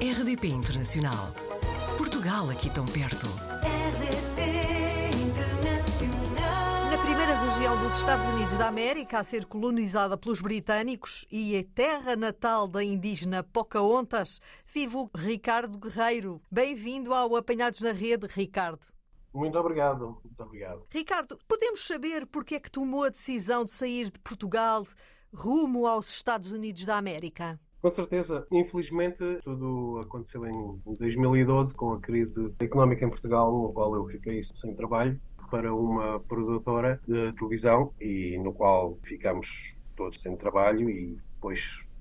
RDP Internacional. Portugal aqui tão perto. RDP Internacional. Na primeira região dos Estados Unidos da América a ser colonizada pelos britânicos e a terra natal da indígena Pocahontas, vive o Ricardo Guerreiro. Bem-vindo ao Apanhados na Rede, Ricardo. Muito obrigado, muito obrigado. Ricardo, podemos saber porque é que tomou a decisão de sair de Portugal rumo aos Estados Unidos da América? Com certeza, infelizmente, tudo aconteceu em 2012 com a crise económica em Portugal, no qual eu fiquei sem trabalho para uma produtora de televisão e no qual ficamos todos sem trabalho e depois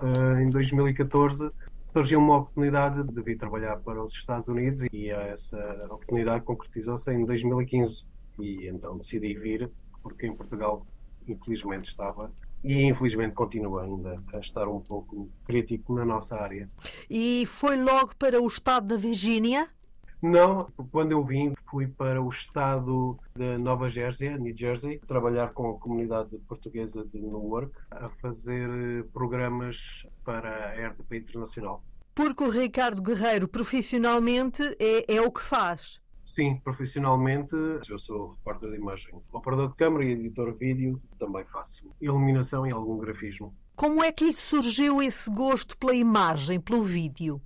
eh, em 2014 surgiu uma oportunidade de vir trabalhar para os Estados Unidos e essa oportunidade concretizou-se em 2015 e então decidi vir porque em Portugal infelizmente estava e infelizmente continua ainda a estar um pouco crítico na nossa área. E foi logo para o estado da Virgínia? Não, quando eu vim fui para o estado de Nova Jersey, New Jersey, trabalhar com a comunidade portuguesa de Newark, a fazer programas para a RTP Internacional. Porque o Ricardo Guerreiro profissionalmente é, é o que faz. Sim, profissionalmente eu sou repórter de imagem, operador de câmara e editor de vídeo, também faço iluminação e algum grafismo. Como é que surgiu esse gosto pela imagem, pelo vídeo?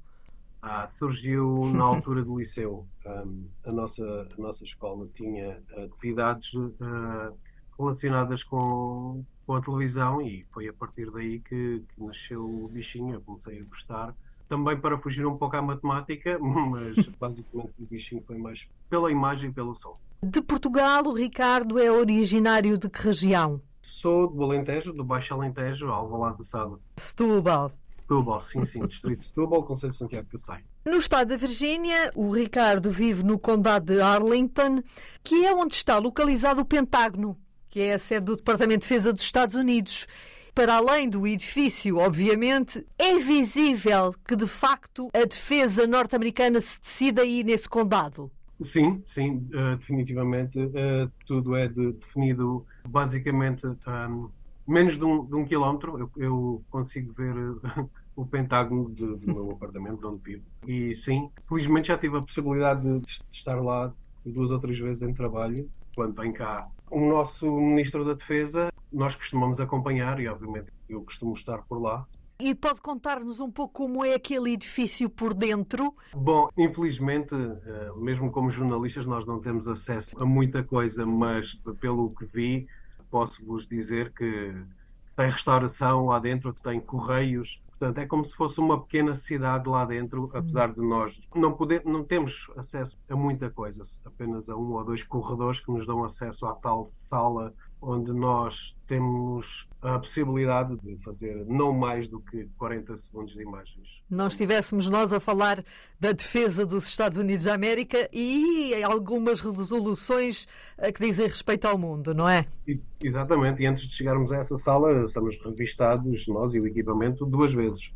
Ah, surgiu na altura do liceu. Um, a, nossa, a nossa escola tinha atividades uh, relacionadas com, com a televisão e foi a partir daí que, que nasceu o bichinho. Eu comecei a gostar também para fugir um pouco à matemática, mas basicamente o bichinho foi mais pela imagem e pelo som. De Portugal, o Ricardo é originário de que região? Sou do Alentejo, do Baixo Alentejo, Alvalade do Sado. Setúbal. Setúbal, sim, sim, Distrito de Setúbal, Conselho de Santiago de Cacém. No estado da Virgínia, o Ricardo vive no condado de Arlington, que é onde está localizado o Pentágono, que é a sede do Departamento de Defesa dos Estados Unidos para além do edifício, obviamente, é visível que, de facto, a defesa norte-americana se decide aí nesse condado. Sim, sim, uh, definitivamente. Uh, tudo é de, definido basicamente um, menos de um, de um quilómetro. Eu, eu, consigo ver uh, o pentágono do meu apartamento, de onde vivo. E sim, felizmente já tive a possibilidade de, de estar lá duas ou três vezes em trabalho, quando vem cá o nosso Ministro da Defesa nós costumamos acompanhar e, obviamente, eu costumo estar por lá. E pode contar-nos um pouco como é aquele edifício por dentro? Bom, infelizmente, eh, mesmo como jornalistas, nós não temos acesso a muita coisa, mas pelo que vi, posso vos dizer que tem restauração lá dentro, tem correios, portanto é como se fosse uma pequena cidade lá dentro, apesar de nós não poder, não temos acesso a muita coisa, apenas a um ou dois corredores que nos dão acesso à tal sala onde nós temos a possibilidade de fazer não mais do que 40 segundos de imagens. Não estivéssemos nós a falar da defesa dos Estados Unidos da América e algumas resoluções que dizem respeito ao mundo, não é? Exatamente, e antes de chegarmos a essa sala, estamos revistados, nós e o equipamento, duas vezes,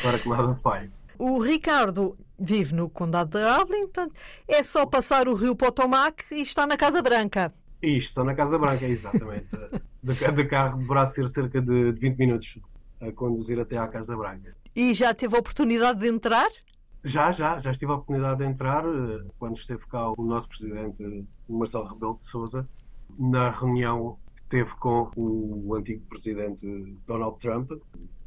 para que nada falhe. O Ricardo vive no Condado de Arlington, é só passar o rio Potomac e está na Casa Branca. Isto, estou na Casa Branca, exatamente. de, de carro deverá ser cerca de 20 minutos a conduzir até à Casa Branca. E já teve a oportunidade de entrar? Já, já, já tive a oportunidade de entrar eh, quando esteve cá o nosso presidente Marcelo Rebelo de Souza na reunião teve com o antigo presidente Donald Trump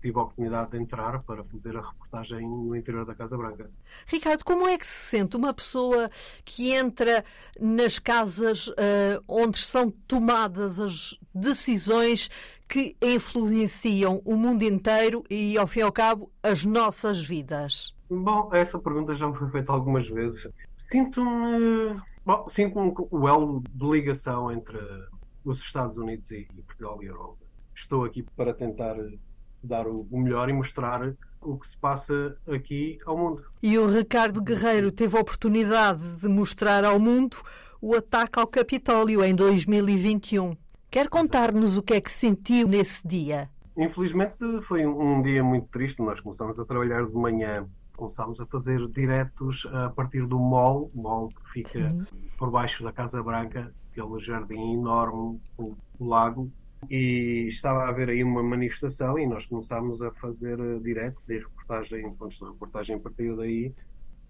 tive a oportunidade de entrar para fazer a reportagem no interior da Casa Branca. Ricardo, como é que se sente uma pessoa que entra nas casas uh, onde são tomadas as decisões que influenciam o mundo inteiro e, ao fim e ao cabo, as nossas vidas? Bom, essa pergunta já me foi feita algumas vezes. Sinto-me. Bom, sinto-me o elo de ligação entre os Estados Unidos e Portugal e Europa. Estou aqui para tentar dar o, melhor e mostrar o que se passa aqui ao mundo. E o Ricardo Guerreiro teve a oportunidade de mostrar ao mundo o ataque ao Capitólio em 2021. Quer contar-nos o que é que sentiu nesse dia? Infelizmente foi um dia muito triste. Nós começamos a trabalhar de manhã, começámos a fazer diretos a partir do mall, mall que fica Sim. por baixo da Casa Branca, aquele jardim enorme, o lago, e estava a haver aí uma manifestação e nós começámos a fazer eh, diretos e reportagem, pontos de reportagem a partir daí.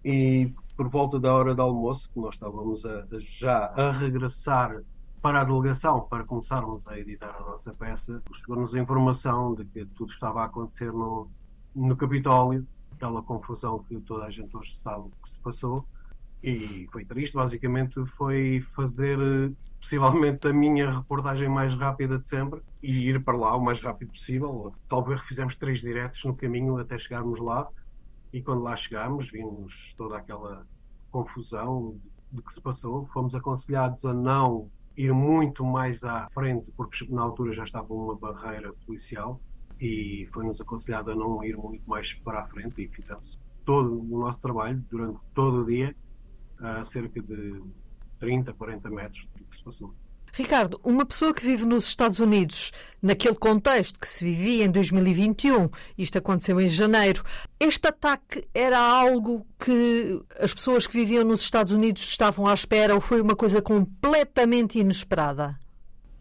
E por volta da hora do almoço, que nós estávamos a, já a regressar para a delegação, para começarmos a editar a nossa peça, chegou-nos a informação de que tudo estava a acontecer no, no Capitólio, aquela confusão que toda a gente hoje sabe que se passou, e foi triste. Basicamente, foi fazer eh, possivelmente a minha reportagem mais rápida de sempre e ir para lá o mais rápido possível. Talvez fizemos três diretos no caminho até chegarmos lá. E quando lá chegámos, vimos toda aquela confusão do que se passou. Fomos aconselhados a não ir muito mais à frente, porque na altura já estava uma barreira policial e foi-nos aconselhado a não ir muito mais para a frente e fizemos todo o nosso trabalho durante todo o dia a cerca de 30, 40 metros do que se passou. Ricardo, uma pessoa que vive nos Estados Unidos, naquele contexto que se vivia em 2021, isto aconteceu em janeiro, este ataque era algo que as pessoas que viviam nos Estados Unidos estavam à espera ou foi uma coisa completamente inesperada?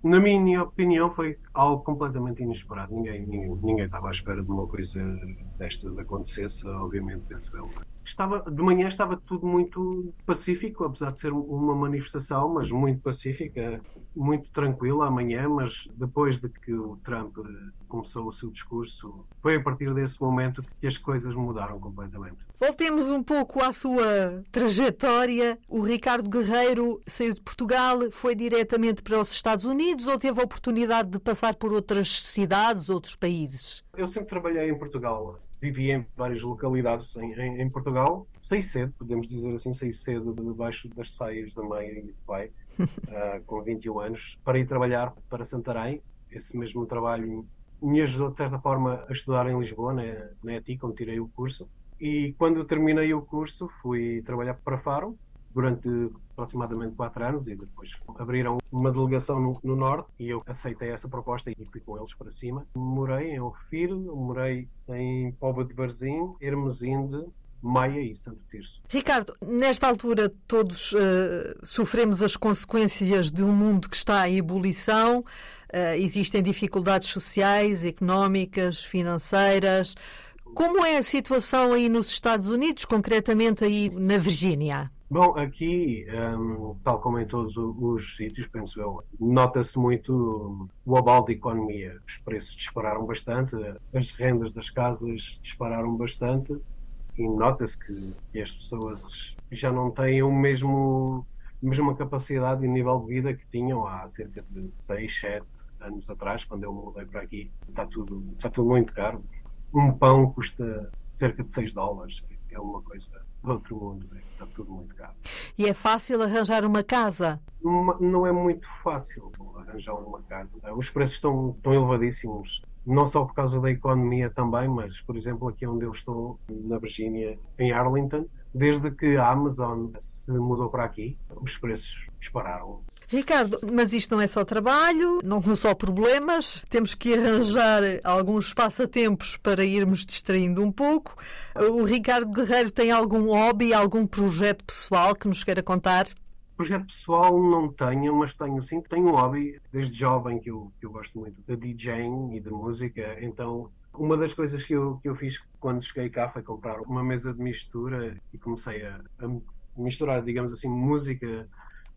Na minha opinião, foi algo completamente inesperado. Ninguém, ninguém, ninguém estava à espera de uma coisa desta de acontecesse, obviamente, penso eu estava, de manhã estava tudo muito pacífico, apesar de ser uma manifestação, mas muito pacífica, muito tranquila amanhã, mas depois de que o Trump começou o seu discurso, foi a partir desse momento que as coisas mudaram completamente. Voltemos um pouco à sua trajetória. O Ricardo Guerreiro saiu de Portugal, foi diretamente para os Estados Unidos ou teve a oportunidade de passar por outras cidades, outros países? Eu sempre trabalhei em Portugal vivi em várias localidades em, em, em, Portugal. Saí cedo, podemos dizer assim, saí cedo debaixo das saias da mãe e do pai, uh, com 21 anos, para ir trabalhar para Santarém. Esse mesmo trabalho me ajudou, de certa forma, a estudar em Lisboa, na, na ETI, onde tirei o curso. E quando terminei o curso, fui trabalhar para Faro, durante aproximadamente quatro anos e depois abriram uma delegação no, no, Norte e eu aceitei essa proposta e fui com eles para cima. Morei em Ofir, morei em Póvoa de Varzim, Hermesinde, Maia e Santo Tirso. Ricardo, nesta altura todos uh, sofremos as consequências de um mundo que está em ebulição, uh, existem dificuldades sociais, económicas, financeiras. Como é a situação aí nos Estados Unidos, concretamente aí na Virgínia? Bom, aqui, um, tal como em todos os sítios, penso eu, nota-se muito o abalo de economia. Os preços dispararam bastante, as rendas das casas dispararam bastante e nota-se que, que as pessoas já não têm o mesmo mesma capacidade e nível de vida que tinham há cerca de 6, 7 anos atrás, quando eu mudei para aqui. Está tudo, está tudo muito caro. Um pão custa cerca de 6 dólares. É uma coisa outro mundo. Né? Está tudo muito caro. E é fácil arranjar uma casa? Uma, não é muito fácil arranjar uma casa. Os preços estão, estão elevadíssimos. Não só por causa da economia também, mas, por exemplo, aqui onde eu estou, na Virgínia, em Arlington, desde que a Amazon se mudou para aqui, os preços dispararam. Ricardo, mas isto não é só trabalho, não são só problemas, temos que arranjar alguns passatempos para irmos distraindo um pouco. O Ricardo Guerreiro tem algum hobby, algum projeto pessoal que nos queira contar? Projeto pessoal não tenho, mas tenho sim, tenho um hobby desde jovem que eu, que eu gosto muito de DJing e de música, então uma das coisas que eu, que eu fiz quando cheguei cá foi comprar uma mesa de mistura e comecei a, a misturar, digamos assim, música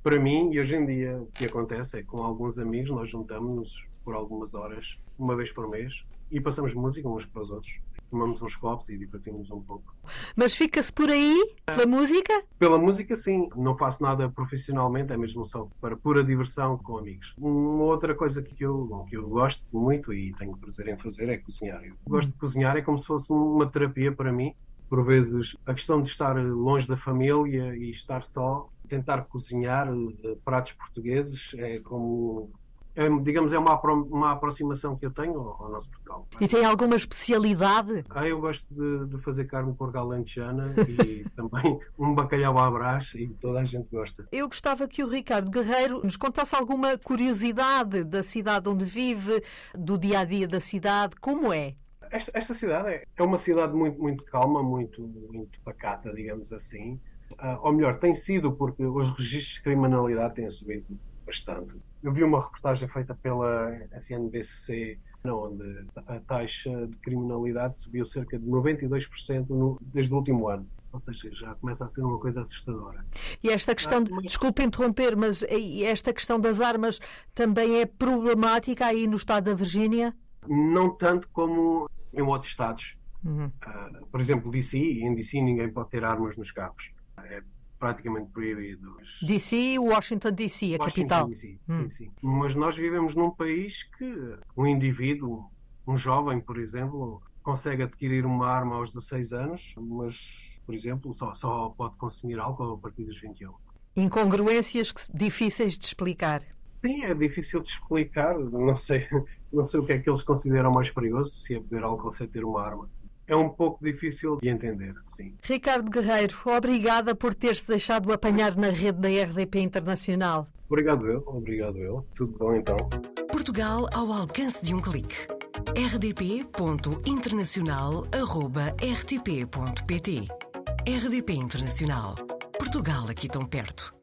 para mim, e hoje em dia, o que acontece é que com alguns amigos nós juntamos-nos por algumas horas, uma vez por mês, e passamos música uns para os outros. Tomamos uns copos e divertimos um pouco. Mas fica-se por aí, pela música? Pela música, sim. Não faço nada profissionalmente, é mesmo só para pura diversão com amigos. Uma outra coisa que eu, que eu gosto muito e tenho prazer em fazer é cozinhar. Eu gosto de cozinhar, é como se fosse uma terapia para mim. Por vezes, a questão de estar longe da família e estar só tentar cozinhar uh, pratos portugueses é como é, digamos, é uma, uma aproximação que eu tenho ao, ao, nosso Portugal. E tem alguma especialidade? Ah, eu gosto de, de fazer carne porca alentejana e também um bacalhau à brás e toda a gente gosta. Eu gostava que o Ricardo Guerreiro nos contasse alguma curiosidade da cidade onde vive, do dia a dia da cidade, como é? Esta, esta cidade é, é uma cidade muito, muito calma, muito, muito pacata, digamos assim ou melhor, tem sido porque os registros de criminalidade têm subido bastante. Eu vi uma reportagem feita pela FNBC, onde a taxa de criminalidade subiu cerca de 92% no, desde o último ano. Ou seja, já começa a ser uma coisa assustadora. E esta questão, de, desculpe interromper, mas esta questão das armas também é problemática aí no estado da Virgínia? Não tanto como em outros estados. Uhum. Uh, por exemplo, DC, em DC ninguém pode ter armas nos carros. É praticamente proibido. DC, Washington DC, a Washington, capital. DC, hum. sim, sim. Mas nós vivemos num país que um indivíduo, um jovem, por exemplo, consegue adquirir uma arma aos 16 anos, mas, por exemplo, só, só pode consumir álcool a partir dos 21. Incongruências difíceis de explicar. Sim, é difícil de explicar. Não sei, não sei o que é que eles consideram mais perigoso, se é beber álcool sem ter uma arma é um pouco difícil de entender, sim. Ricardo Guerreiro, obrigada por ter-se deixado apanhar na rede da RDP Internacional. Obrigado eu, obrigado eu. Tudo bom então? Portugal ao alcance de um clique. rdp.internacional.rtp.pt RDP Internacional. Portugal aqui tão perto.